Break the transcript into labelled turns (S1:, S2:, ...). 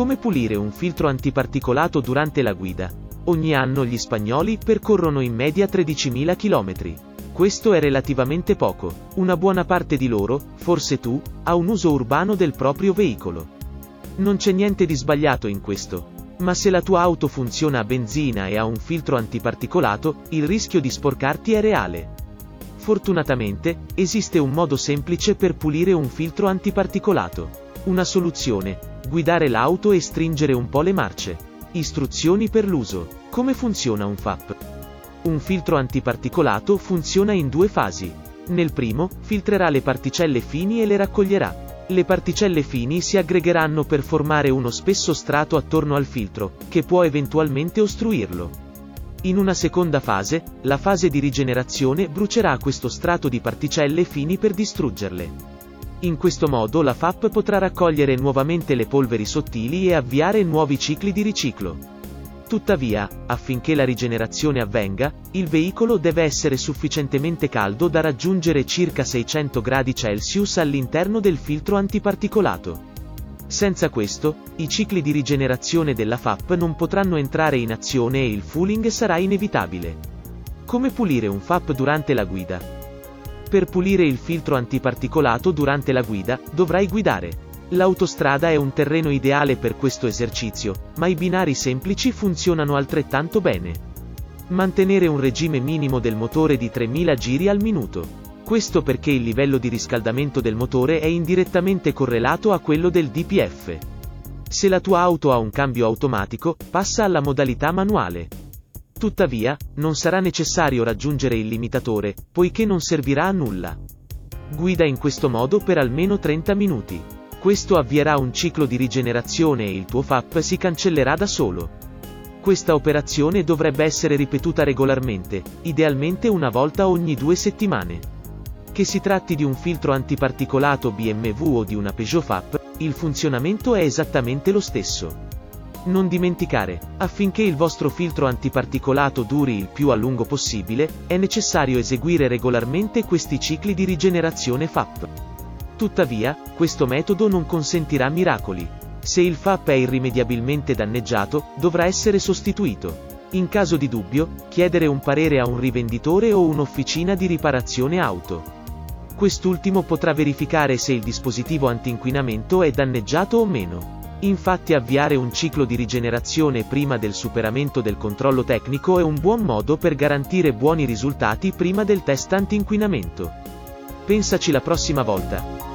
S1: Come pulire un filtro antiparticolato durante la guida? Ogni anno gli spagnoli percorrono in media 13.000 km. Questo è relativamente poco. Una buona parte di loro, forse tu, ha un uso urbano del proprio veicolo. Non c'è niente di sbagliato in questo. Ma se la tua auto funziona a benzina e ha un filtro antiparticolato, il rischio di sporcarti è reale. Fortunatamente, esiste un modo semplice per pulire un filtro antiparticolato. Una soluzione, guidare l'auto e stringere un po' le marce. Istruzioni per l'uso. Come funziona un FAP? Un filtro antiparticolato funziona in due fasi. Nel primo, filtrerà le particelle fini e le raccoglierà. Le particelle fini si aggregheranno per formare uno spesso strato attorno al filtro, che può eventualmente ostruirlo. In una seconda fase, la fase di rigenerazione brucerà questo strato di particelle fini per distruggerle. In questo modo la FAP potrà raccogliere nuovamente le polveri sottili e avviare nuovi cicli di riciclo. Tuttavia, affinché la rigenerazione avvenga, il veicolo deve essere sufficientemente caldo da raggiungere circa 600 gradi Celsius all'interno del filtro antiparticolato. Senza questo, i cicli di rigenerazione della FAP non potranno entrare in azione e il fooling sarà inevitabile. Come pulire un FAP durante la guida? Per pulire il filtro antiparticolato durante la guida, dovrai guidare. L'autostrada è un terreno ideale per questo esercizio, ma i binari semplici funzionano altrettanto bene. Mantenere un regime minimo del motore di 3000 giri al minuto. Questo perché il livello di riscaldamento del motore è indirettamente correlato a quello del DPF. Se la tua auto ha un cambio automatico, passa alla modalità manuale. Tuttavia, non sarà necessario raggiungere il limitatore, poiché non servirà a nulla. Guida in questo modo per almeno 30 minuti. Questo avvierà un ciclo di rigenerazione e il tuo FAP si cancellerà da solo. Questa operazione dovrebbe essere ripetuta regolarmente, idealmente una volta ogni due settimane. Che si tratti di un filtro antiparticolato BMW o di una Peugeot FAP, il funzionamento è esattamente lo stesso. Non dimenticare, affinché il vostro filtro antiparticolato duri il più a lungo possibile, è necessario eseguire regolarmente questi cicli di rigenerazione FAP. Tuttavia, questo metodo non consentirà miracoli. Se il FAP è irrimediabilmente danneggiato, dovrà essere sostituito. In caso di dubbio, chiedere un parere a un rivenditore o un'officina di riparazione auto. Quest'ultimo potrà verificare se il dispositivo antinquinamento è danneggiato o meno. Infatti avviare un ciclo di rigenerazione prima del superamento del controllo tecnico è un buon modo per garantire buoni risultati prima del test antinquinamento. Pensaci la prossima volta.